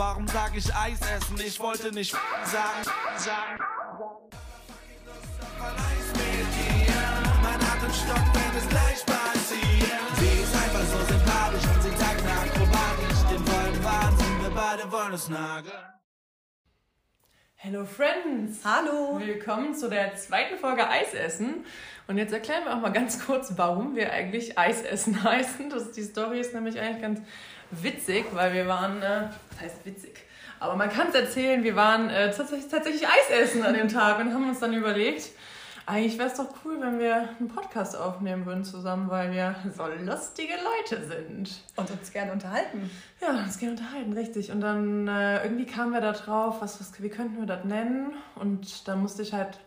Warum sag ich Eis essen? Ich wollte nicht sagen, sagen. Mein Atem stockt, wenn es gleich passiert. Sie ist einfach so sympathisch und sie tagt akrobatisch. Den vollen Wahnsinn, wir beide wollen es nageln. Hello Friends! Hallo! Willkommen zu der zweiten Folge Eisessen. Und jetzt erklären wir auch mal ganz kurz, warum wir eigentlich Eisessen heißen. Das, die Story ist nämlich eigentlich ganz witzig, weil wir waren, äh, das heißt witzig, aber man kann es erzählen, wir waren äh, tatsächlich, tatsächlich Eis essen an dem Tag und haben uns dann überlegt, eigentlich wäre es doch cool, wenn wir einen Podcast aufnehmen würden zusammen, weil wir so lustige Leute sind. Und uns gerne unterhalten. Ja, uns gerne unterhalten, richtig. Und dann äh, irgendwie kamen wir da drauf, was, was, wie könnten wir das nennen? Und dann musste ich halt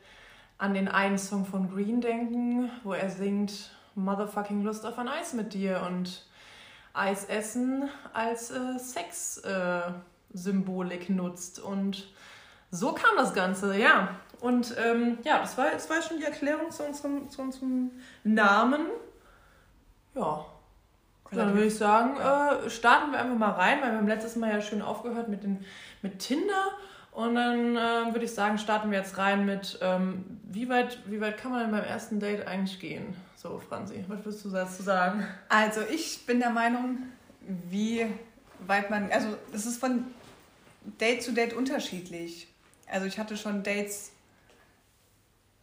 an den einen Song von Green denken, wo er singt Motherfucking Lust auf ein Eis mit dir und Eis essen als äh, Sex-Symbolik äh, nutzt. Und so kam das Ganze, ja. Und ähm, ja, das war, das war schon die Erklärung zu unserem, zu unserem Namen. Ja. Dann würde ich sagen, äh, starten wir einfach mal rein, weil wir haben letztes Mal ja schön aufgehört mit, den, mit Tinder. Und dann äh, würde ich sagen, starten wir jetzt rein mit, ähm, wie, weit, wie weit kann man denn beim ersten Date eigentlich gehen? So, Franzi, was würdest du dazu sagen? Also, ich bin der Meinung, wie weit man, also es ist von Date zu Date unterschiedlich. Also, ich hatte schon Dates,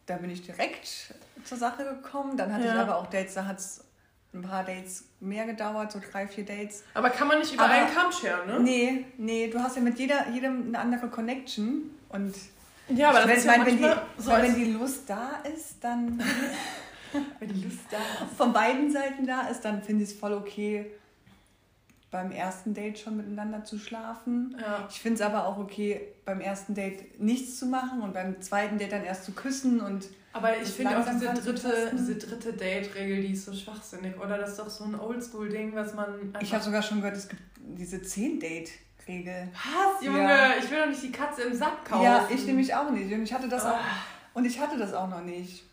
da bin ich direkt zur Sache gekommen. Dann hatte ja. ich aber auch Dates, da hat es ein paar Dates mehr gedauert, so drei, vier Dates. Aber kann man nicht über aber, einen Kamm scheren, ne? Nee, nee, du hast ja mit jeder, jedem eine andere Connection und ja, aber das ist ja meine, wenn, die, so wenn die Lust da ist, dann wenn die Lust da ist. von beiden Seiten da ist, dann finde ich es voll okay, beim ersten Date schon miteinander zu schlafen. Ja. Ich finde es aber auch okay, beim ersten Date nichts zu machen und beim zweiten Date dann erst zu küssen und aber ich finde auch diese dritte, diese dritte Date-Regel, die ist so schwachsinnig, oder? Das ist doch so ein Oldschool-Ding, was man. Ich habe sogar schon gehört, es gibt diese 10-Date-Regel. Was, Junge? Ja. Ich will doch nicht die Katze im Sack kaufen. Ja, ich nämlich auch nicht. Und ich hatte das oh. auch. Und ich hatte das auch noch nicht.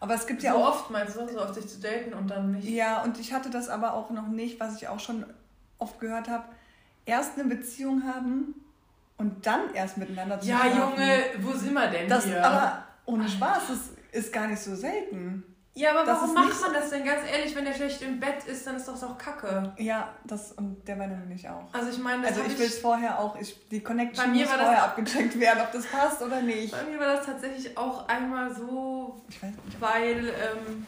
Aber es gibt ja so auch. oft meinst du, so oft sich zu daten und dann nicht. Ja, und ich hatte das aber auch noch nicht, was ich auch schon oft gehört habe. Erst eine Beziehung haben und dann erst miteinander zu Ja, schlafen. Junge, wo sind wir denn das, hier? Aber ohne Spaß, das ist gar nicht so selten. Ja, aber das warum macht man das denn? Ganz ehrlich, wenn der schlecht im Bett ist, dann ist das auch Kacke. Ja, das und der Meinung nicht auch. Also ich meine, also ich will es vorher auch, ich, die Connection muss vorher abgecheckt werden, ob das passt oder nicht. Bei mir war das tatsächlich auch einmal so, ich weiß weil ähm,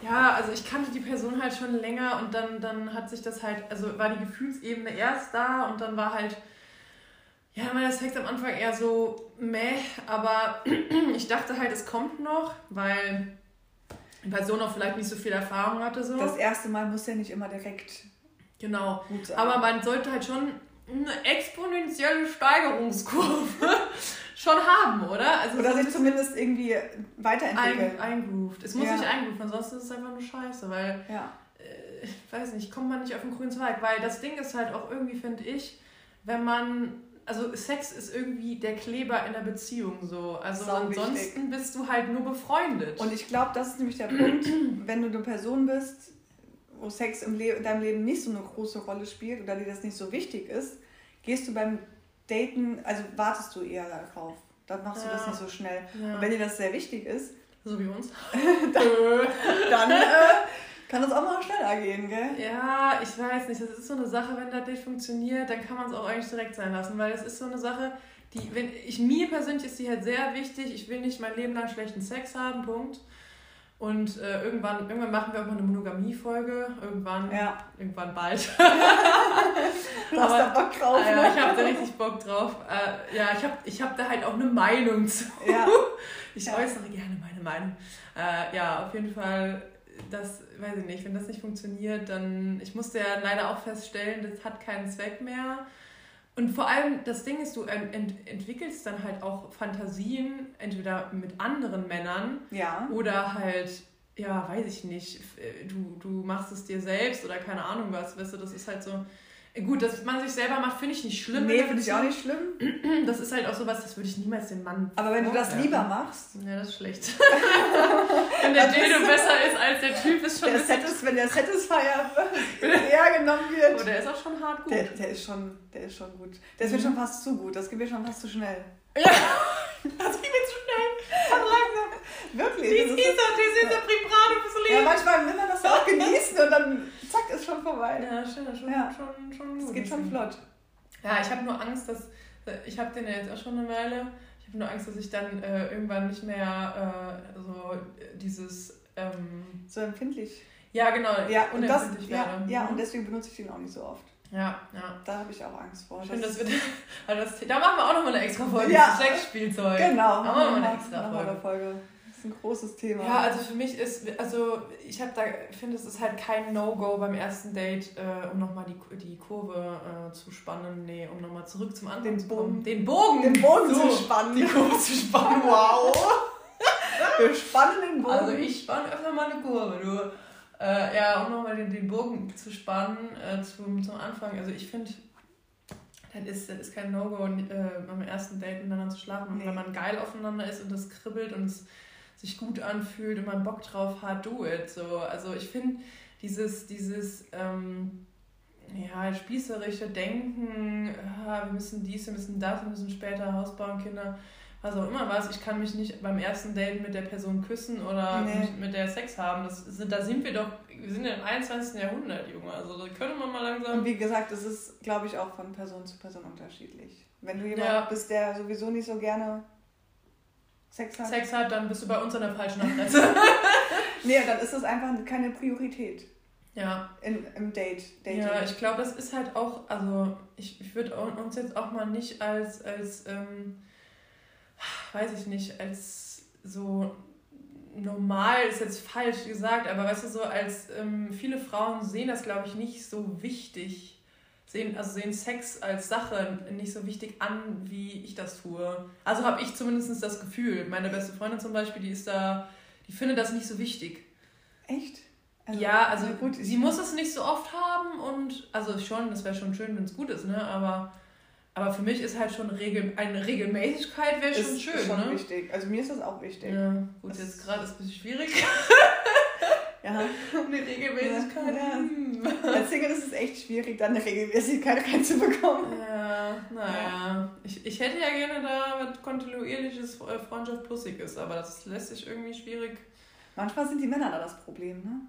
ja, also ich kannte die Person halt schon länger und dann, dann hat sich das halt, also war die Gefühlsebene erst da und dann war halt ja, mein Sex am Anfang eher so meh, aber ich dachte halt, es kommt noch, weil Person auch vielleicht nicht so viel Erfahrung hatte. So. Das erste Mal muss ja nicht immer direkt. Genau. Gut sein. Aber man sollte halt schon eine exponentielle Steigerungskurve schon haben, oder? Also oder sich zumindest irgendwie weiterentwickeln. Ein, eingrooved. Es muss ja. sich eingrooven, ansonsten ist es einfach nur scheiße, weil, ja. äh, ich weiß nicht, kommt man nicht auf den grünen Zweig. Weil das Ding ist halt auch irgendwie, finde ich, wenn man also Sex ist irgendwie der Kleber in der Beziehung so. Also Sau ansonsten wichtig. bist du halt nur befreundet. Und ich glaube, das ist nämlich der Punkt, wenn du eine Person bist, wo Sex im Le in deinem Leben nicht so eine große Rolle spielt oder dir das nicht so wichtig ist, gehst du beim Daten, also wartest du eher darauf. Dann machst ja. du das nicht so schnell. Ja. Und wenn dir das sehr wichtig ist, so wie uns, dann, dann äh, kann das auch mal schneller gehen, gell? Ja, ich weiß nicht. Das ist so eine Sache, wenn das nicht funktioniert, dann kann man es auch eigentlich direkt sein lassen, weil das ist so eine Sache, die, wenn ich mir persönlich ist die halt sehr wichtig. Ich will nicht mein Leben lang schlechten Sex haben, Punkt. Und äh, irgendwann, irgendwann machen wir auch mal eine Monogamie-Folge. Irgendwann, ja. irgendwann bald. du hast da Bock drauf. Äh, ja, ich habe da richtig Bock drauf. Äh, ja, ich habe ich hab da halt auch eine Meinung zu. Ja. Ich ja. äußere gerne meine Meinung. Äh, ja, auf jeden Fall das, weiß ich nicht, wenn das nicht funktioniert, dann, ich musste ja leider auch feststellen, das hat keinen Zweck mehr. Und vor allem, das Ding ist, du ent entwickelst dann halt auch Fantasien, entweder mit anderen Männern ja. oder halt, ja, weiß ich nicht, du, du machst es dir selbst oder keine Ahnung was, weißt du, das ist halt so, Gut, dass man sich selber macht, finde ich nicht schlimm. Nee, finde ich auch nicht schlimm. Das ist halt auch sowas, das würde ich niemals den Mann. Aber wenn du das lieber machst, Ja, das ist schlecht. wenn der Dildo besser ist als der Typ, ist schon der. Satis, wenn der Satisfier eher genommen wird. Oh, der ist auch schon hart gut. Der, der, ist schon, der ist schon gut. Der ist mir Mhm. schon fast zu gut. Das geht mir schon fast zu schnell. Ja, das geht mir zu schnell. Wirklich. Die das ist Isa, die Isa bringt Brate fürs Ja, Leben. manchmal will man das auch genießen und dann zack, ist schon vorbei. Ja, ist schon, Ja. schon, schon Es geht schon flott. Ja, ich habe nur Angst, dass. Ich habe den ja jetzt auch schon eine Weile. Ich habe nur Angst, dass ich dann äh, irgendwann nicht mehr äh, so äh, dieses. Ähm, So empfindlich. ja, genau, Ja, und, das, ja, ja, Mhm. und deswegen benutze ich den auch nicht so oft. ja, ja. Da habe ich auch Angst vor. Schön, dass wir also das, da machen wir auch nochmal eine extra Folge. Ja. Ja. Sexspielzeug. Genau. Da machen wir mal eine extra Folge. Folge. Ist ein großes Thema. Ja, also für mich ist, also ich habe da, finde es ist halt kein No-Go beim ersten Date, äh, um nochmal die, die Kurve äh, zu spannen. Nee, um nochmal zurück zum Anfang Den zu. Bogen. Den Bogen! den Boden so, zu spannen. Die Kurve zu spannen, wow! Wir spannen den Boden. Also ich spanne öfter mal eine Kurve, du. Äh, ja, um nochmal den, den Bogen zu spannen äh, zum, zum Anfang. Also ich finde, das ist, das ist kein No-Go, äh, beim ersten Date miteinander zu schlafen. Und Nee. wenn man geil aufeinander ist und das kribbelt und es sich gut anfühlt und man Bock drauf hat, do it. So, also ich finde dieses, dieses ähm, ja, spießerische Denken, ah, wir müssen dies, wir müssen das, wir müssen später Haus bauen, Kinder, was auch immer was. Ich kann mich nicht beim ersten Date mit der Person küssen oder Nee. mit, der Sex haben. Das da sind wir doch, wir sind ja im 21. Jahrhundert, Junge. Also da können wir mal langsam. Und wie gesagt, es ist, glaube ich, auch von Person zu Person unterschiedlich. Wenn du jemand Ja. bist, der sowieso nicht so gerne Sex hat, Sex hat, dann bist du bei uns an der falschen Adresse. nee, dann ist das einfach keine Priorität ja. in, im Date. Dating. Ja, ich glaube, das ist halt auch, also ich, ich würde uns jetzt auch mal nicht als, als ähm, weiß ich nicht, als so normal ist jetzt falsch gesagt, aber weißt du, so als ähm, viele Frauen sehen das, glaube ich, nicht so wichtig. Sehen, also sehen Sex als Sache nicht so wichtig an, wie ich das tue. Also habe ich zumindest das Gefühl. Meine beste Freundin zum Beispiel, die ist da, die findet das nicht so wichtig. Echt? ja, also na gut, sie muss es nicht so oft haben und also schon, das wäre schon schön, wenn es gut ist, ne? Aber, aber für mich ist halt schon Regel, eine Regelmäßigkeit wäre schon ist schön, schon ne? wichtig. Also mir ist das auch wichtig. Ja, gut, Das- jetzt gerade ist es ein bisschen schwierig. Ja. Eine Regelmäßigkeit. Ja. hm. Als Single ist es echt schwierig, dann eine Regelmäßigkeit reinzubekommen. Ja, naja. Ich, ich hätte ja gerne da was kontinuierliches äh, Freundschaft plussig ist, aber das lässt sich irgendwie schwierig. Manchmal sind die Männer da das Problem, ne?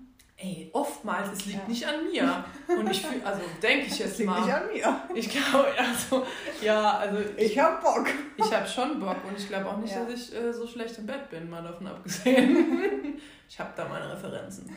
Ey, oftmals, es liegt Ja. nicht an mir. Und ich fühle, also denke ich jetzt liegt nicht mal. an mir. Ich glaube, also, ja, also Ich hab Bock. Ich habe schon Bock und ich glaube auch nicht, Ja. dass ich äh, so schlecht im Bett bin, mal davon abgesehen. ich habe da meine Referenzen.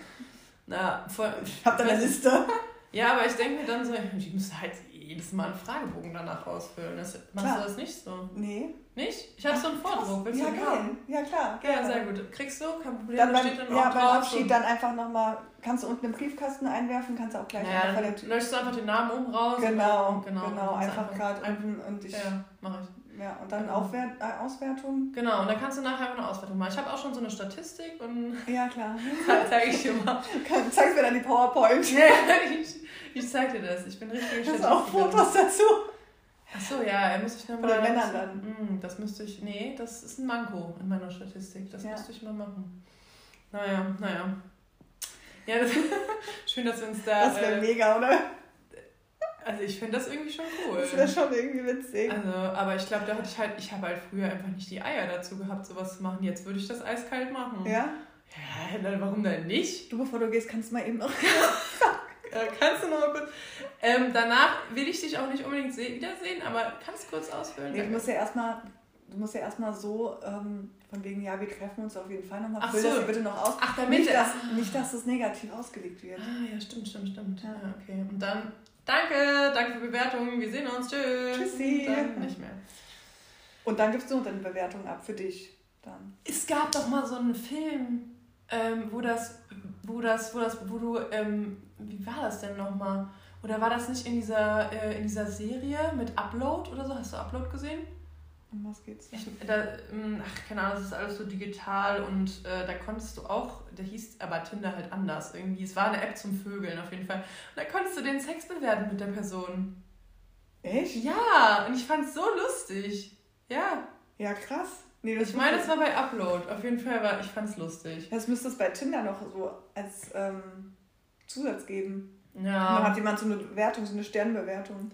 Na, voll, Ich hab da eine Liste. Ja, aber ich denke mir dann so, ich müsste halt jedes Mal einen Fragebogen danach ausfüllen. Das, machst Klar. du das nicht so? Nee. Nicht? Ich habe so einen Vordruck. Willst ja, du geil. Ja, klar. Ja, gerne. sehr gut. Kriegst du? Kein Problem. Dann Da beim, steht dann ja, beim Abschied dann einfach nochmal, kannst du unten im Briefkasten einwerfen, kannst du auch gleich einfach Naja, der dann löschst du einfach den Namen oben raus. Genau, und- genau, genau. kannst einfach gerade unten und ich, ja, Ja, mach ich. und dann Genau. Aufwert, äh, Auswertung. Genau, und dann kannst du nachher eine Auswertung machen. Ich habe auch schon so eine Statistik und Ja, klar. zeige ich dir mal. Zeigst mir dann die PowerPoint. Ja, ich, ich zeig dir das. Ich bin richtig Hast du auch Fotos dazu? Achso, ja, er muss ich nochmal. den Männern dann. Mm, Das müsste ich. Nee, das ist ein Manko in meiner Statistik. Das Ja. müsste ich mal machen. Naja, naja. Ja, das, schön, dass wir uns da. Das wäre äh, mega, oder? also ich finde das irgendwie schon cool. Das wäre schon irgendwie witzig. Also, aber ich glaube, da hatte ich halt, ich habe halt früher einfach nicht die Eier dazu gehabt, sowas zu machen. Jetzt würde ich das eiskalt machen. Ja? Ja, dann warum denn nicht? Du, bevor du gehst, kannst du mal eben noch. Äh, kannst du noch mal kurz. Ähm, danach will ich dich auch nicht unbedingt se wiedersehen, aber kannst kurz ausfüllen. Nee, du musst ja erstmal. Du musst ja erstmal so, ähm, von wegen, ja, wir treffen uns auf jeden Fall nochmal. Ach Füll so. das bitte noch aus. Ach, damit Nicht, dass, nicht, dass es negativ ausgelegt wird. Ah, ja, stimmt, stimmt, stimmt. Ja. Ja. okay. Und dann, danke, danke für Bewertungen. Wir sehen uns. Tschüss. Tschüssi. Und Dann nicht mehr. Und dann gibst du noch eine Bewertung ab für dich. Dann. Es gab doch mal so einen Film, ähm, wo das, wo das, wo das, wo du, ähm, wie war das denn nochmal? Oder war das nicht in dieser, äh, in dieser Serie mit Upload oder so? Hast du Upload gesehen? Um was geht's da? Ich, da, ähm, ach, keine Ahnung, das ist alles so digital und äh, da konntest du auch, der hieß aber Tinder halt anders irgendwie. Es war eine App zum Vögeln auf jeden Fall. Und da konntest du den Sex bewerten mit der Person. Echt? Ja, und ich fand's so lustig. Ja. Ja, krass. Nee, das Ich meine, es müsste- war bei Upload. Auf jeden Fall war, ich fand's lustig. Das müsste es bei Tinder noch so als ähm, Zusatz geben. Ja. hat jemand so eine Bewertung, so eine Sternbewertung.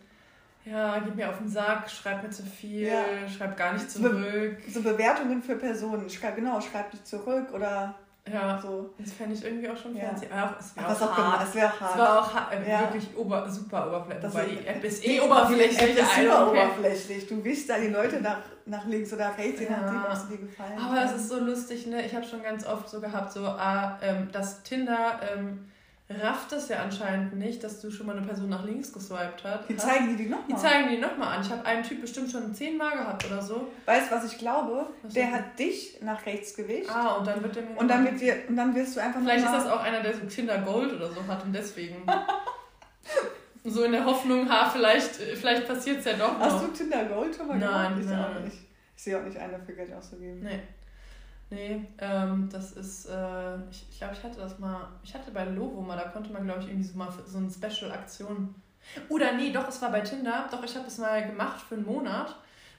Ja, gib mir auf den Sack, schreib mir zu viel, Ja. schreib gar nicht So be- zurück. So Bewertungen für Personen. Schreib, genau, schreib dich zurück oder Ja, so. das fände ich irgendwie auch schon Ja. fancy. Auch, es wäre auch auch hart. es wäre Es hart. war auch äh, Ja. wirklich ober, super oberflächlich. Ist- die App ist eh oberflächlich. App ist super oberflächlich. Du wischst da die Leute nach, nach links oder rechts, je Ja. nachdem, ob sie dir gefallen. Aber es ist so lustig, ne? Ich habe schon ganz oft so gehabt, so, ah, ähm, dass Tinder ähm, rafft es ja anscheinend nicht, dass du schon mal eine Person nach links geswiped hast. Die zeigen die die nochmal. Die zeigen die nochmal an. Ich habe einen Typ bestimmt schon zehnmal gehabt oder so. Weißt du, was ich glaube? Was der hat dich nach rechts gewischt. Ah, und dann wird der mir Und dann, wird dir, und dann wirst du einfach Vielleicht ist das auch einer, der so Tinder Gold oder so hat und deswegen. so in der Hoffnung, ha, vielleicht, äh, vielleicht passiert es ja doch noch. Hast du Tinder Gold schon mal Nein, gemacht? Ich nein, auch nein. nicht. Ich sehe auch nicht ein, dafür Geld auszugeben. Nee. Nee, ähm, das ist, äh, ich, ich glaube, ich hatte das mal, ich hatte bei Lovo mal, da konnte man, glaube ich, irgendwie so mal so eine Special-Aktion. Oder nee, doch, es war bei Tinder, doch, ich habe das mal gemacht für einen Monat.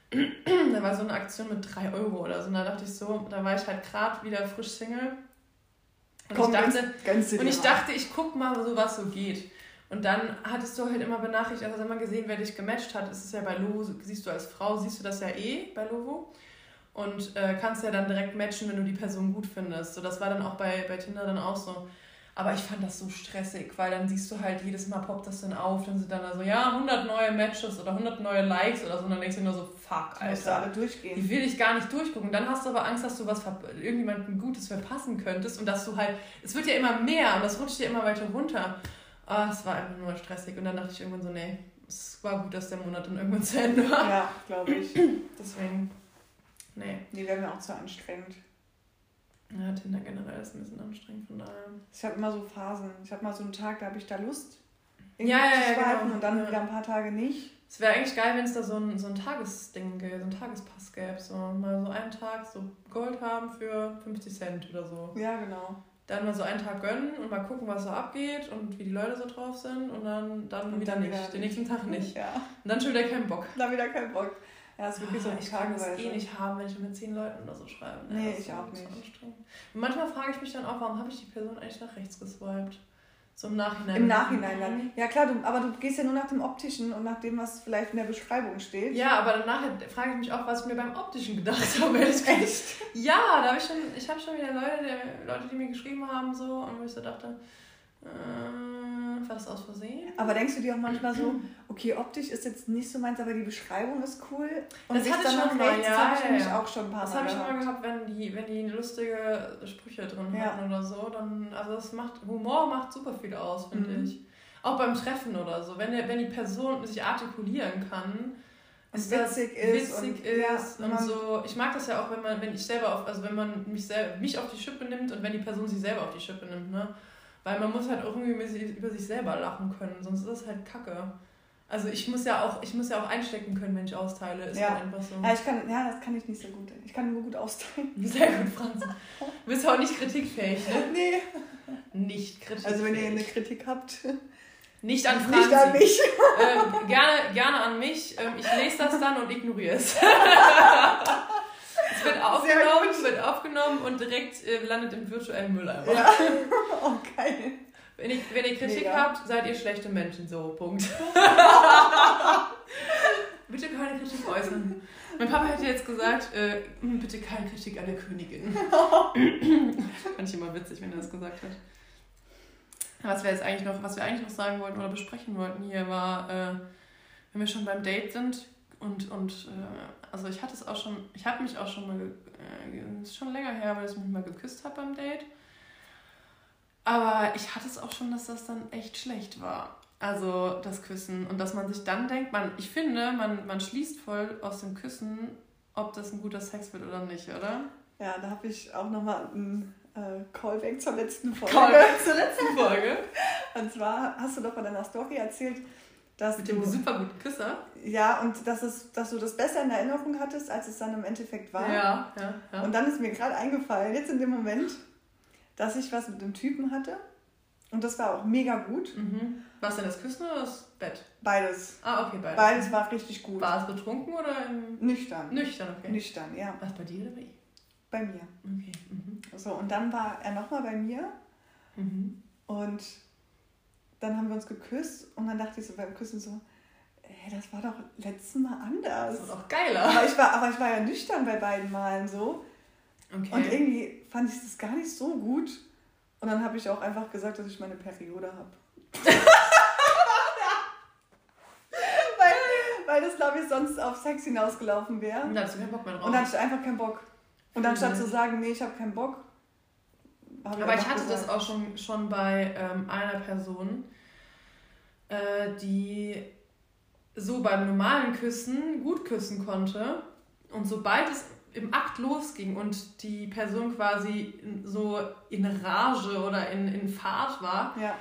da war so eine Aktion mit 3 Euro oder so, und da dachte ich so, da war ich halt gerade wieder frisch Single. Und Komm, ich dachte, gönnst du und ich dachte, ich guck mal, so was so geht. Und dann hattest du halt immer benachrichtigt, also immer gesehen, wer dich gematcht hat. Es ist ja bei Lovo, siehst du als Frau, siehst du das ja eh bei Lovo. Und äh, kannst ja dann direkt matchen, wenn du die Person gut findest. So, das war dann auch bei, bei Tinder dann auch so. Aber ich fand das so stressig, weil dann siehst du halt jedes Mal poppt das dann auf, dann sind dann da so, ja, 100 neue Matches oder 100 neue Likes oder so. Und dann denkst du nur so, fuck, Du musst Alter. alle durchgehen. Die will ich gar nicht durchgucken. Dann hast du aber Angst, dass du was irgendjemandem Gutes verpassen könntest und dass du halt, es wird ja immer mehr und das rutscht dir immer weiter runter. Ah, es war einfach nur stressig und dann dachte ich irgendwann so, nee, es war gut, dass der Monat dann irgendwann zu Ende war. Ja, glaube ich. Deswegen, nee. Die wäre mir auch zu anstrengend. Ja, Tinder generell ist ein bisschen anstrengend, von daher. Ich habe immer so Phasen. Ich habe mal so einen Tag, da habe ich da Lust. Ja, ja, ja, zu swipen genau. Und dann Ja. wieder ein paar Tage nicht. Es wäre eigentlich geil, wenn es da so ein, so ein Tagesding gäbe, so ein Tagespass gäbe. So mal so einen Tag so Gold haben für 50 Cent oder so. Ja, genau. Dann mal so einen Tag gönnen und mal gucken, was so abgeht und wie die Leute so drauf sind und dann, dann Und wieder dann nicht. wieder Den nächsten Tag nicht. Ja, Und dann schon wieder keinen Bock. da wieder kein Bock. Ja, ist wirklich so Ah, ein ich kann das Tageweise. eh nicht haben, wenn ich mit zehn Leuten oder so schreibe. Nee, das ich auch so nicht. manchmal frage ich mich dann auch, warum habe ich die Person eigentlich nach rechts geswiped? So im Nachhinein. Im Nachhinein dann. Ja klar, du, aber du gehst ja nur nach dem Optischen und nach dem, was vielleicht in der Beschreibung steht. Ja, aber dann nachher frage ich mich auch, was ich mir beim Optischen gedacht habe. Echt? Ja, da habe ich schon, ich habe schon wieder Leute, die, Leute, die mir geschrieben haben, so, und wo ich so dachte, äh, war das aus Versehen? Aber denkst du dir auch manchmal so, okay, optisch ist jetzt nicht so meins, aber die Beschreibung ist cool. Und Das hatte ich schon mal, rechts, ja, das habe ich ja, nämlich ja. auch schon ein paar Das Mal habe ich schon mal gehabt. wenn die, wenn die lustige Sprüche drin Ja. hatten oder so. Dann, also das macht, Humor macht super viel aus, finde Mhm. ich. Auch beim Treffen oder so. Wenn, der, wenn die Person sich artikulieren kann, Und witzig ist witzig und- ist ja, und so. Ich mag das ja auch, wenn man, wenn ich selber auf, also wenn man mich selber, mich auf die Schippe nimmt und wenn die Person sich selber auf die Schippe nimmt, ne? Weil man muss halt auch irgendwie über sich- selber lachen können, sonst ist das halt Kacke. Also ich muss ja auch, ich muss ja auch einstecken können, wenn ich austeile. Ist Ja. halt einfach so. Ja, ich kann, ja, das kann ich nicht so gut. Ich kann nur gut austeilen. Sehr gut, Franz. Du bist auch nicht kritikfähig, ne? Nee. Nicht kritikfähig. Also wenn ihr eine Kritik habt, nicht an Franz. nicht an mich. Ähm, gerne, gerne an mich. Ähm, ich lese das dann und ignoriere es. wird aufgenommen, wird aufgenommen und direkt äh, landet im virtuellen Mülleimer. Ja. Oh, geil. Wenn, ihr, wenn ihr Kritik Mega. habt, seid ihr schlechte Menschen. So, Punkt. bitte keine Kritik äußern. Mein Papa hätte jetzt gesagt, äh, "Hm, bitte keine Kritik an der Königin. Fand ich immer witzig, wenn er das gesagt hat. Was wir jetzt eigentlich noch, was wir eigentlich noch sagen wollten oder besprechen wollten hier war, äh, wenn wir schon beim Date sind und, und äh, also ich hatte es auch schon, ich habe mich auch schon mal, äh, ist schon länger her, weil ich mich mal geküsst habe beim Date. Aber ich hatte es auch schon, dass das dann echt schlecht war. Also das Küssen. Und dass man sich dann denkt, man, ich finde, man, man schließt voll aus dem Küssen, ob das ein guter Sex wird oder nicht, oder? Ja, da habe ich auch nochmal einen äh, Callback zur letzten Folge. Callback zur letzten Folge. Und zwar hast du doch bei deiner Story erzählt, dass Mit du, dem super guten Küsser. ja, und dass, es, dass du das besser in Erinnerung hattest, als es dann im Endeffekt war. Ja, ja, ja. Und dann ist mir gerade eingefallen, jetzt in dem Moment, dass ich was mit dem Typen hatte. Und das war auch mega gut. mhm. Was denn, das Küssen oder das Bett? Beides. Ah, okay, beides. Beides war richtig gut. War es betrunken oder im... Nüchtern. nüchtern? Okay. Nüchtern, ja. Was, bei dir oder bei ihm? Bei mir. Okay. Mhm. So, und dann war er nochmal bei mir Mhm. und dann haben wir uns geküsst und dann dachte ich so beim Küssen so, ey, das war doch letztes Mal anders. Das ist auch geiler. Aber ich, war, aber ich war ja nüchtern bei beiden Malen so. Okay. Und irgendwie fand ich das gar nicht so gut. Und dann habe ich auch einfach gesagt, dass ich meine Periode habe. weil, das, glaube ich, sonst auf Sex hinausgelaufen wäre. Und da hast du keinen Bock mehr drauf. Und dann hatte ich einfach keinen Bock. Und anstatt zu sagen, nee, ich habe keinen Bock. Hab Aber ich hatte das gesagt, auch schon, schon bei ähm, einer Person, äh, die so beim normalen Küssen gut küssen konnte. Und sobald es im Akt losging und die Person quasi so in Rage oder in, in Fahrt war, Ja,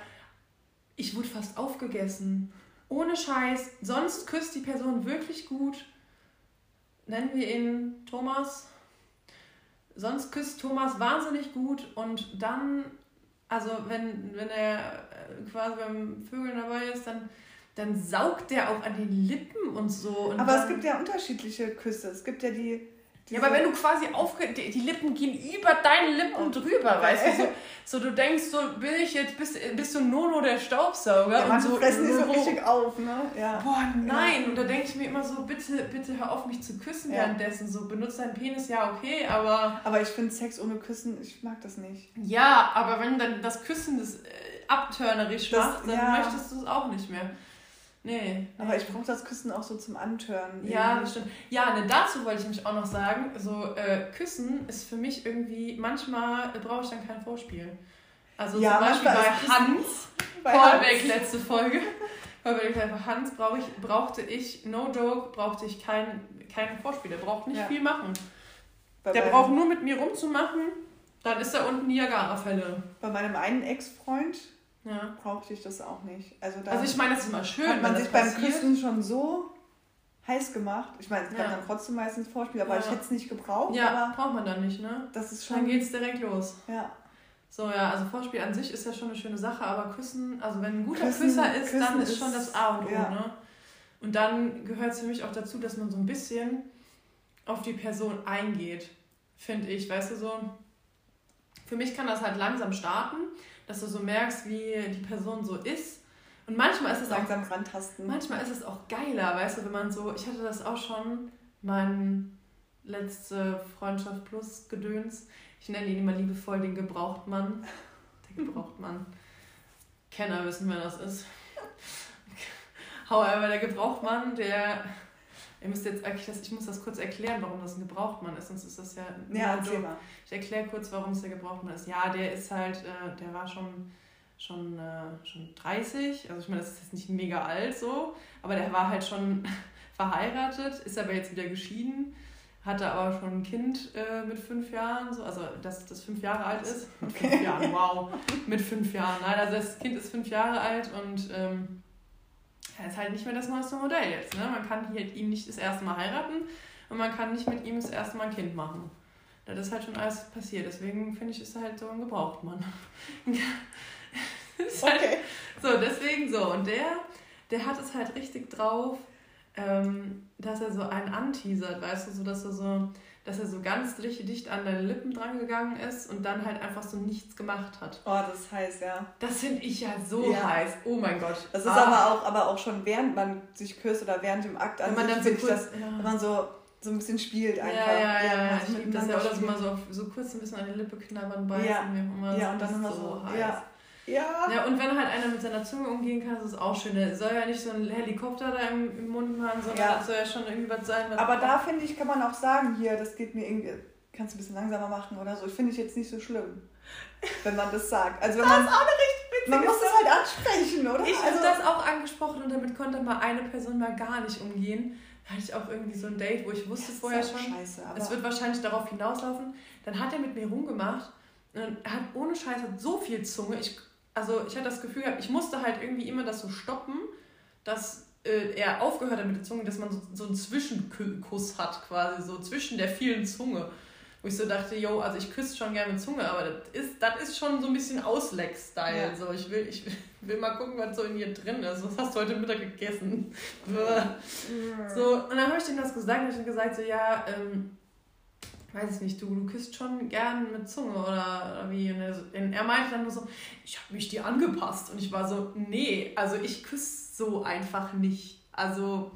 ich wurde fast aufgegessen. Ohne Scheiß. Sonst küsst die Person wirklich gut. Nennen wir ihn Thomas. Sonst küsst Thomas wahnsinnig gut und dann, also wenn, wenn er äh, quasi beim Vögeln dabei ist, dann, dann saugt der auch an den Lippen und so. Und aber es gibt ja unterschiedliche Küsse. Es gibt ja die. Ja, aber wenn du quasi aufge... Die, die Lippen gehen über deine Lippen drüber, weißt du? So, so du denkst, so bin ich jetzt, bist, bist du Nono der Staubsauger? ja, und so, fressen die so richtig auf, ne? Ja. Boah, nein. Und da denke ich mir immer so, bitte, bitte hör auf, mich zu küssen Ja. währenddessen. So, benutzt deinen Penis, ja, okay, aber... Aber ich finde Sex ohne Küssen, ich mag das nicht. Ja, aber wenn dann das Küssen das äh, abtörnerisch Das- macht, dann ja. möchtest du es auch nicht mehr. Nee. Aber ich brauche das Küssen auch so zum Antören. Ja, irgendwie. das stimmt. Ja, ne, dazu wollte ich mich auch noch sagen, so äh, Küssen ist für mich irgendwie, manchmal brauche ich dann kein Vorspiel. Also Ja, zum Beispiel bei Hans, Bei Callback letzte Folge, bei Hans brauch ich, brauchte ich, no joke, brauchte ich kein, kein Vorspiel. Der braucht nicht Ja. viel machen. bei Der braucht nur mit mir rumzumachen, dann ist da unten Niagara-Fälle. Bei meinem einen Ex-Freund Ja. brauchte ich das auch nicht. Also da Also ich meine, das ist immer schön, hat man wenn sich beim. Küssen schon so heiß gemacht. Ich meine, es gab Ja. dann trotzdem meistens Vorspiel, aber Ja. ich hätte es nicht gebraucht. Ja, Aber braucht man dann nicht, ne? das ist Dann schon. geht's direkt los. Ja. So, ja, also Vorspiel an sich ist ja schon eine schöne Sache, aber Küssen, also wenn ein guter Küssen- Küsser ist, dann Küssen ist schon ist- das A und O, ja. ne? Und dann gehört es für mich auch dazu, dass man so ein bisschen auf die Person eingeht, finde ich, weißt du, so. Für mich kann das halt langsam starten, dass du so merkst, wie die Person so ist. Und manchmal ist es auch Langsam rantasten. Manchmal ist es auch geiler, weißt du, wenn man so, ich hatte das auch schon, mein letzte Freundschaft plus Gedöns. Ich nenne ihn immer liebevoll den Gebrauchtmann. Der Gebrauchtmann. Kenner wissen, wer das ist. However, der Gebrauchtmann, der. Ihr müsst jetzt eigentlich das, ich muss das kurz erklären, warum das ein Gebrauchtmann ist, sonst ist das ja. Ja, erzähl mal. Ich erkläre kurz, warum es der Gebrauchtmann ist. Ja, der ist halt, äh, der war schon, schon, äh, schon 30. Also ich meine, das ist jetzt nicht mega alt so, aber der war halt schon verheiratet, ist aber jetzt wieder geschieden, hatte aber schon ein Kind äh, mit fünf Jahren, so, also das, das fünf Jahre alt ist. Mit fünf Jahren, wow. Mit fünf Jahren. Nein, also das Kind ist fünf Jahre alt und ähm, er ist halt nicht mehr das neueste Modell jetzt. Ne? Man kann hier ihm nicht das erste Mal heiraten und man kann nicht mit ihm das erste Mal ein Kind machen. Das ist halt schon alles passiert. Deswegen finde ich, ist er halt so ein Gebrauchtmann. halt, Okay. So, deswegen so. Und der, der hat es halt richtig drauf, ähm, dass er so einen anteasert, weißt du, so dass er so, dass er so ganz richtig dicht an deine Lippen drangegangen ist und dann halt einfach so nichts gemacht hat. Oh, das ist heiß, ja. Das finde ich ja so Ja. heiß. Oh mein Gott. Das ist Ah, aber, auch, aber auch schon während man sich küsst oder während dem Akt an wenn man sich dann so kurz. das, ja. wenn man so, so ein bisschen spielt Ja, einfach. ja, ja, ja, man ich so liebe das ja. so mal spielt. so, so kurz ein bisschen an die Lippe knabbern, beißen. Ja. auch immer. Ja, und dann immer so. heiß. Ja. Ja. Ja, und wenn halt einer mit seiner Zunge umgehen kann, das ist auch schön. Der soll ja nicht so einen Helikopter da im, im Mund haben, sondern Ja. das soll ja schon irgendwie was sein. Was Aber da finde ich, kann man auch sagen, hier, das geht mir irgendwie, kannst du ein bisschen langsamer machen oder so. Ich finde ich jetzt nicht so schlimm, wenn man das sagt. Also wenn man, man muss das halt ansprechen, oder? Ich habe also, das auch angesprochen und damit konnte mal eine Person mal gar nicht umgehen. Da hatte ich auch irgendwie so ein Date, wo ich wusste vorher ist auch schon, Scheiße, es wird wahrscheinlich darauf hinauslaufen. Dann hat er mit mir rumgemacht und er hat ohne Scheiß hat so viel Zunge. Ich, also ich hatte das Gefühl gehabt, ich musste halt irgendwie immer das so stoppen, dass äh, er aufgehört hat mit der Zunge, dass man so, so einen Zwischenkuss hat, quasi, so zwischen der vielen Zunge. Wo ich so dachte, yo, also ich küsse schon gerne mit Zunge, aber das ist, das ist schon so ein bisschen Ausleck-Style. Ja. So, ich will, ich will mal gucken, was so in ihr drin ist. Was hast du heute Mittag gegessen? so, und dann habe ich denen das gesagt und ich habe gesagt, so, ja, ähm, weiß ich nicht, du, du küsst schon gern mit Zunge oder, wie. Und er, so, er meinte dann nur so, ich habe mich dir angepasst. Und ich war so, nee, also ich küsse so einfach nicht. Also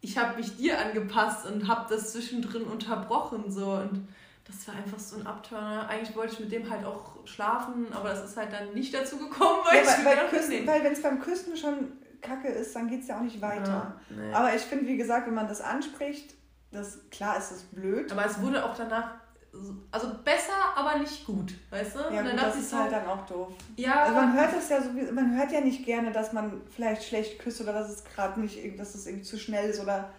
ich habe mich dir angepasst und habe das zwischendrin unterbrochen so und das war einfach so ein Abturner. Eigentlich wollte ich mit dem halt auch schlafen, aber das ist halt dann nicht dazu gekommen, weil ja, ich weil, Küssen, weil wenn es beim Küssen schon kacke ist, dann geht es ja auch nicht weiter. Ja, nee. Aber ich finde, wie gesagt, wenn man das anspricht, das, klar ist es blöd. Aber es wurde auch danach, also besser, aber nicht gut, weißt du? Ja, gut, das ist so, halt dann auch doof. Ja. Also man hört es ja so, man hört ja nicht gerne, dass man vielleicht schlecht küsst oder dass es gerade nicht, dass es irgendwie zu schnell ist oder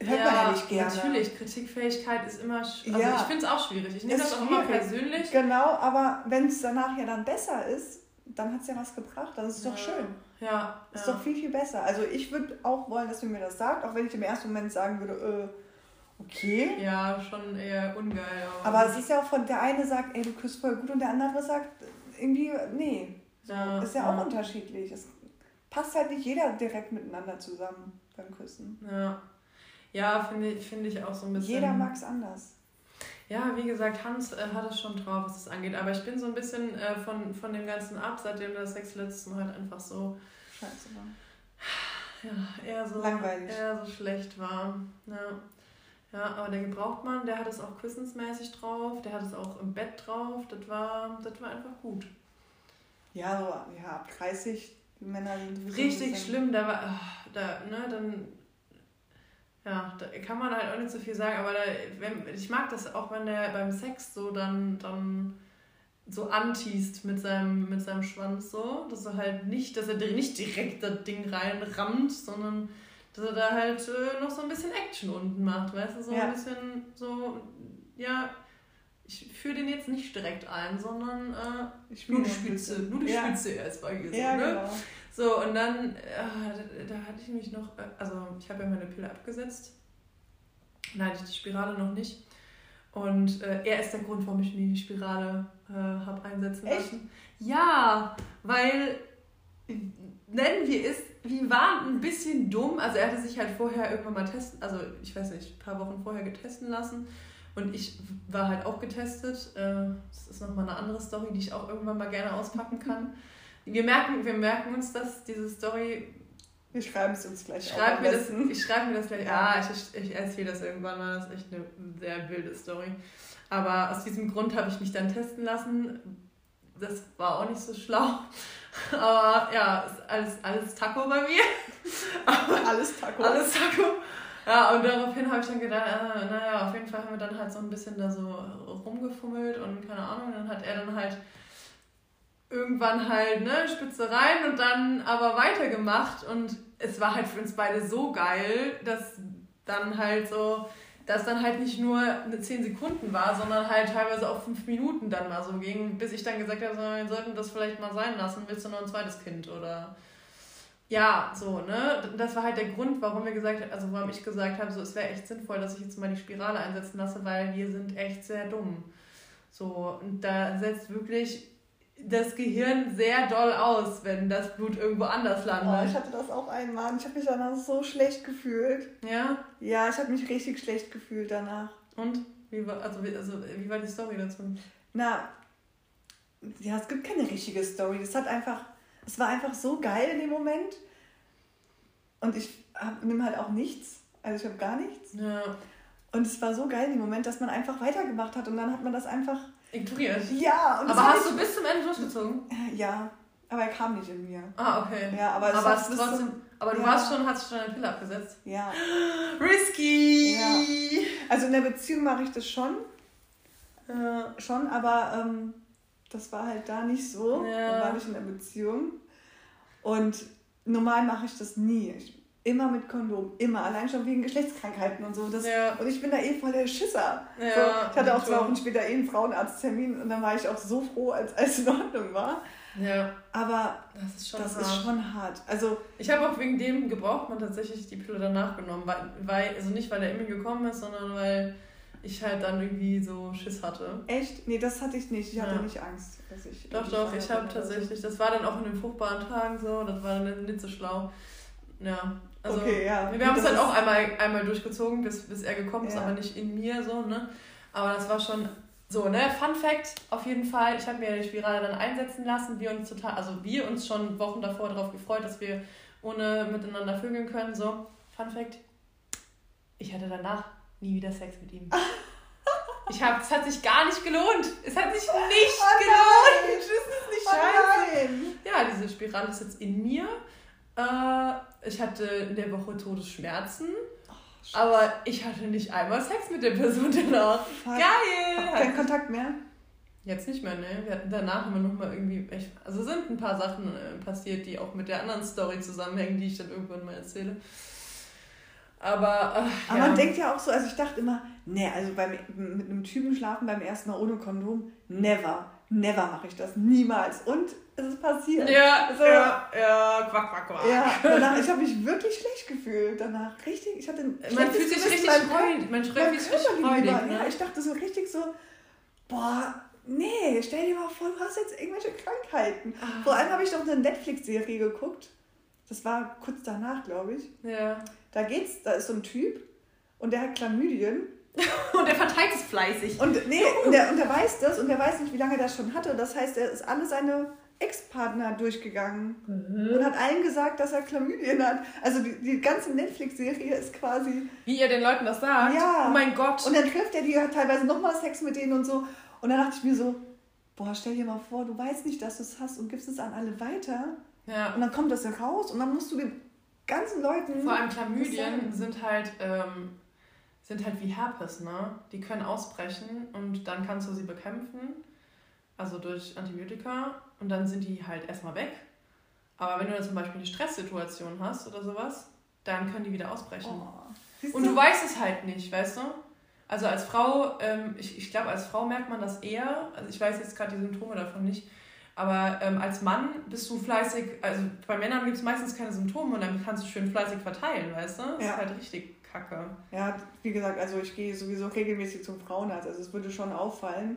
hört ja, man ja nicht gerne. Natürlich, Kritikfähigkeit ist immer, also ja, ich finde es auch schwierig. Ich nehme das auch immer persönlich. Genau, aber wenn es danach ja dann besser ist, dann hat es ja was gebracht, dann ist es ja. doch schön. Ja. Das ist ja. doch viel, viel besser. Also ich würde auch wollen, dass du mir das sagst, auch wenn ich im ersten Moment sagen würde, äh, okay. Ja, schon eher ungeil. Aber, aber es ist ja auch von, der eine sagt, ey, du küsst voll gut und der andere sagt, irgendwie, nee. Ja, ist ja, ja, auch unterschiedlich. Es passt halt nicht jeder direkt miteinander zusammen beim Küssen. Ja. Ja, finde find ich auch so ein bisschen. Jeder mag es anders. Ja, wie gesagt, Hans äh, hat es schon drauf, was das angeht. Aber ich bin so ein bisschen äh, von, von dem Ganzen ab, seitdem das Sex letztes Mal halt einfach so. Scheiße war. Ja, eher so. Langweilig. Eher so schlecht war. Ja. Ja, aber der Gebrauchtmann, der hat es auch küssensmäßig drauf, der hat es auch im Bett drauf. Das war, das war einfach gut. Ja, so, ja, ab 30 Männer sind Richtig schlimm, da war, ach, da, ne, dann ja, da kann man halt auch nicht so viel sagen, aber da, wenn, ich mag das auch, wenn der beim Sex so dann, dann so antiest mit seinem, mit seinem Schwanz so, dass er halt nicht, dass er nicht direkt das Ding reinrammt, sondern dass er da halt äh, noch so ein bisschen Action unten macht, weißt du, so ja. ein bisschen so, ja, ich führe den jetzt nicht direkt ein, sondern äh, nur die Spitze, nur die ja. Spitze erstmal hier ja, so, ne? Genau. So, und dann, äh, da, da, hatte ich mich noch, also ich habe ja meine Pille abgesetzt. Da hatte ich die Spirale noch nicht. Und äh, er ist der Grund, warum ich mir die Spirale äh, habe einsetzen Echt? lassen. Ja, weil, nennen wir es, wir waren ein bisschen dumm. Also er hatte sich halt vorher irgendwann mal testen, also ich weiß nicht, ein paar Wochen vorher getesten lassen. Und ich war halt auch getestet. Äh, das ist nochmal eine andere Story, die ich auch irgendwann mal gerne auspacken kann. Wir merken, wir merken uns das, diese Story. Wir schreiben es uns gleich schreib mir das, Ich schreibe mir das gleich. Ja, ah, ich, ich erzähle das irgendwann mal. Das ist echt eine sehr wilde Story. Aber aus diesem Grund habe ich mich dann testen lassen. Das war auch nicht so schlau. Aber ja, alles, alles Taco bei mir. alles Taco. Alles Taco. Ja, und daraufhin habe ich dann gedacht, äh, naja, auf jeden Fall haben wir dann halt so ein bisschen da so rumgefummelt und keine Ahnung. Dann hat er dann halt irgendwann halt, ne, Spitze rein und dann aber weitergemacht und es war halt für uns beide so geil, dass dann halt so, dass dann halt nicht nur eine 10 Sekunden war, sondern halt teilweise auch 5 Minuten dann mal so ging, bis ich dann gesagt habe, so, wir sollten das vielleicht mal sein lassen, willst du noch ein zweites Kind oder ja, so, ne? Das war halt der Grund, warum wir gesagt also warum ich gesagt habe, so es wäre echt sinnvoll, dass ich jetzt mal die Spirale einsetzen lasse, weil wir sind echt sehr dumm. So, und da setzt wirklich das Gehirn sehr doll aus, wenn das Blut irgendwo anders landet. Oh, ich hatte das auch einmal. Ich habe mich danach so schlecht gefühlt. Ja? Ja, ich habe mich richtig schlecht gefühlt danach. Und? Wie war, also, also, wie war die Story dazu? Na, ja, es gibt keine richtige Story. Es hat einfach, es war einfach so geil in dem Moment. Und ich nehme halt auch nichts. Also ich habe gar nichts. Ja. Und es war so geil in dem Moment, dass man einfach weitergemacht hat und dann hat man das einfach Ignoriert? Ja. aber hast du bis zum Ende durchgezogen? Ja, aber er kam nicht in mir. Ah, okay. Ja, aber, aber, trotzdem, zum, aber du ja. warst schon, hast schon eine Pille abgesetzt? Ja. Risky! Ja. Also in der Beziehung mache ich das schon. Ja. Schon, aber ähm, das war halt da nicht so. Ja. Da war ich in der Beziehung. Und normal mache ich das nie. Ich Immer mit Kondom, immer. Allein schon wegen Geschlechtskrankheiten und so. Das, ja. Und ich bin da eh voll der Schisser. Ja, so, ich hatte auch zwei Wochen später eh einen Frauenarzttermin und dann war ich auch so froh, als es in Ordnung war. Ja. Aber das ist schon das hart. ist schon hart. Also Ich habe auch wegen dem Gebrauchtmann tatsächlich die Pille danach genommen. Weil, weil, also nicht, weil er immer gekommen ist, sondern weil ich halt dann irgendwie so Schiss hatte. echt, nee, das hatte ich nicht. Ich hatte Ja. nicht Angst, dass ich. Doch, doch, ich habe tatsächlich, das war dann auch in den fruchtbaren Tagen so, das war dann nicht so schlau. Ja, also okay, ja. wir haben es dann auch ist- einmal, einmal durchgezogen, bis, bis er gekommen ist, Ja. aber nicht in mir so, ne? Aber das war schon so, ne? Fun Fact auf jeden Fall, ich habe mir die Spirale dann einsetzen lassen, wir uns total, also wir uns schon Wochen davor darauf gefreut, dass wir ohne miteinander vögeln können, so. Fun Fact, ich hatte danach nie wieder Sex mit ihm. Ich hab, es hat sich gar nicht gelohnt. Es hat sich nicht Oh gelohnt. Das ist nicht Oh scheiße. Ja, diese Spirale ist jetzt in mir. Äh, ich hatte in der Woche Todesschmerzen. aber ich hatte nicht einmal Sex mit der Person danach. Fuck. Geil! Kein Kontakt mehr. Jetzt nicht mehr, ne? Wir hatten danach immer noch mal irgendwie. echt- Also sind ein paar Sachen äh, passiert, die auch mit der anderen Story zusammenhängen, die ich dann irgendwann mal erzähle. Aber. Äh, Aber ja. man denkt ja auch so, also ich dachte immer, nee, also beim, mit einem Typen schlafen beim ersten Mal ohne Kondom, never, never mache ich das, niemals. Und es ist passiert. Ja, So. ja, ja, quack, quack, quack. Ja, danach, ich habe mich wirklich schlecht gefühlt danach. Richtig, ich hatte Man fühlt sich richtig freudig. Man fühlt sich Körper freudig. Ne? Ja, ich dachte so richtig so, boah, nee, stell dir mal vor, du hast jetzt irgendwelche Krankheiten. Ah. Vor allem habe ich noch eine Netflix-Serie geguckt. Das war kurz danach, glaube ich. Ja. Da geht's, da ist so ein Typ und der hat Chlamydien. Und er verteilt es fleißig. Und nee, und der, und der weiß das und der weiß nicht, wie lange er das schon hatte. Das heißt, er ist alle seine Ex-Partner durchgegangen und hat allen gesagt, dass er Chlamydien hat. Also die, die ganze Netflix-Serie ist quasi. Wie ihr den Leuten das sagt. Ja. Oh mein Gott. Und dann trifft er die hat teilweise nochmal Sex mit denen und so. Und dann dachte ich mir so, boah, stell dir mal vor, du weißt nicht, dass du es hast und gibst es an alle weiter. ja. Und dann kommt das raus und dann musst du den ganzen Leuten. Vor allem Chlamydien sind halt, ähm, sind halt wie Herpes, ne? Die können ausbrechen und dann kannst du sie bekämpfen. Also durch Antibiotika. Und dann sind die halt erstmal weg. Aber wenn du dann zum Beispiel eine Stresssituation hast oder sowas, dann können die wieder ausbrechen. Oh. Und du weißt es halt nicht, weißt du? Also als Frau, ähm, ich, ich glaube, als Frau merkt man das eher. Also ich weiß jetzt gerade die Symptome davon nicht. Aber ähm, als Mann bist du fleißig, also bei Männern gibt es meistens keine Symptome und dann kannst du schön fleißig verteilen, weißt du? Das Ja. ist halt richtig kacke. Ja, wie gesagt, also ich gehe sowieso regelmäßig zum Frauenarzt, also es würde schon auffallen.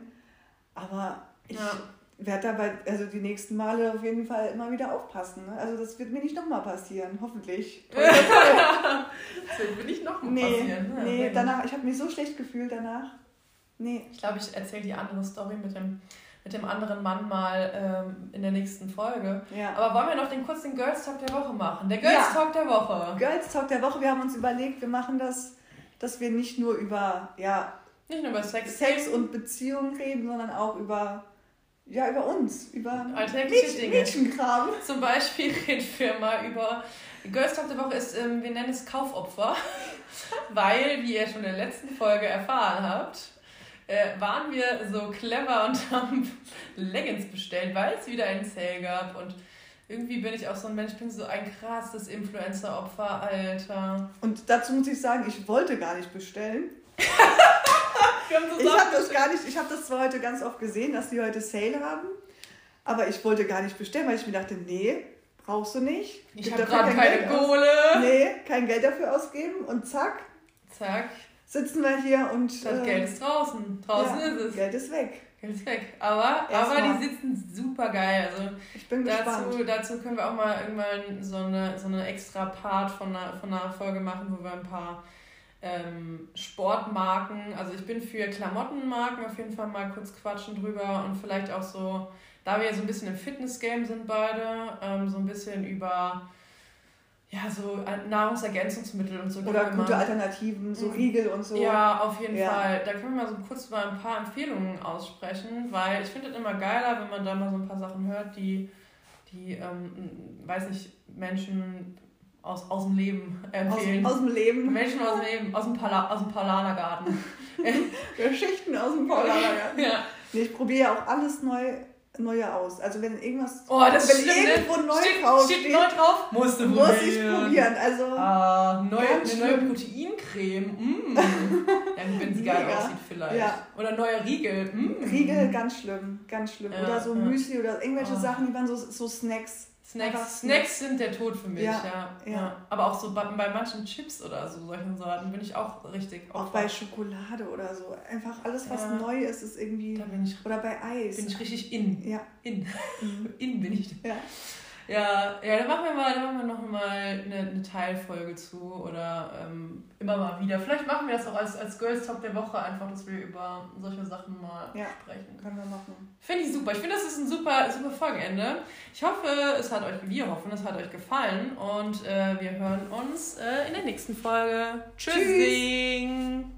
Aber ich Ja. werde dabei, also die nächsten Male auf jeden Fall immer wieder aufpassen. Ne? Also das wird mir nicht nochmal passieren, hoffentlich. Das wird nicht noch mal nee, passieren. Sehr nee, danach, ich habe mich so schlecht gefühlt danach. Nee. Ich glaube, ich erzähle die andere Story mit dem, mit dem anderen Mann mal ähm, in der nächsten Folge. Ja. Aber wollen wir noch den kurzen Girls Talk der Woche machen? Der Girls Ja. Talk der Woche. Girls Talk der Woche, wir haben uns überlegt, wir machen das, dass wir nicht nur über ja, Nicht nur über Sex, Sex und Beziehungen reden, sondern auch über, ja, über uns, über Alltägliche Dinge. Mädchenkram. Zum Beispiel reden wir mal über. Girls Talk der Woche ist, ähm, wir nennen es Kaufopfer, weil, wie ihr schon in der letzten Folge erfahren habt, äh, waren wir so clever und haben Leggings bestellt, weil es wieder einen Sale gab. Und irgendwie bin ich auch so ein Mensch, ich bin so ein krasses Influencer-Opfer, Alter. Und dazu muss ich sagen, ich wollte gar nicht bestellen. Haben Ich habe das gar nicht, ich habe das zwar heute ganz oft gesehen, dass die heute Sale haben, aber ich wollte gar nicht bestellen, weil ich mir dachte, nee, brauchst du nicht. Ich habe gerade kein keine. Kohle. Nee, kein Geld dafür ausgeben und zack, Zack, sitzen wir hier und das äh, Geld ist draußen. Draußen ja, ist es. Geld ist weg. Geld ist weg. Aber, Erst aber mal. die sitzen super geil. Also Ich bin gespannt. Dazu, dazu können wir auch mal irgendwann so eine, so eine extra Part von einer, von einer Folge machen, wo wir ein paar ähm, Sportmarken, also ich bin für Klamottenmarken auf jeden Fall mal kurz quatschen drüber und vielleicht auch so, da wir ja so ein bisschen im Fitness-Game sind beide, ähm, so ein bisschen über ja, so Nahrungsergänzungsmittel und so. Oder gute mal- Alternativen, so Mhm. Riegel und so. ja, auf jeden Ja. Fall. Da können wir mal so kurz mal ein paar Empfehlungen aussprechen, weil ich finde es immer geiler, wenn man da mal so ein paar Sachen hört, die, die ähm, weiß nicht, Menschen aus, aus dem Leben Aus, empfehlen. aus dem Leben. Menschen aus dem Leben, aus dem, Pala aus dem Paulanergarten. Geschichten aus dem Paulaner. ja. Ich probiere ja auch alles neu neue aus. Also wenn irgendwas, Oh, das wenn ist schlimm, ne? irgendwo neu steht, drauf steht steht, neu drauf, musst du muss ich probieren. probieren. Also Ah, neue, eine neue schlimm. Proteincreme. Mm. ja, wenn sie geil Mega. aussieht vielleicht. Ja. Oder neuer Riegel. Mm. Riegel, ganz schlimm, ganz schlimm. Ja, oder so ja. Müsli oder irgendwelche Oh. Sachen, die waren so, so Snacks. Snacks, Snacks sind der Tod für mich, ja. Ja, ja. Aber auch so bei, bei manchen Chips oder so, solchen Sorten bin ich auch richtig Auch bei Schokolade oder so. Einfach alles, was Ja. neu ist, ist irgendwie. Da bin ich, Oder bei Eis. bin ich richtig in. ja. In. Mhm. In bin ich. ja. Ja, ja, dann machen wir mal, dann machen wir noch mal eine, eine Teilfolge zu oder ähm, immer mal wieder. Vielleicht machen wir das auch als, als Girls Talk der Woche einfach, dass wir über solche Sachen mal Ja. sprechen. Können wir machen. Finde ich super. Ich finde, das ist ein super, super Folgenende. Ich hoffe, es hat euch, wir hoffen, es hat euch gefallen und äh, wir hören uns äh, in der nächsten Folge. Tschüssing!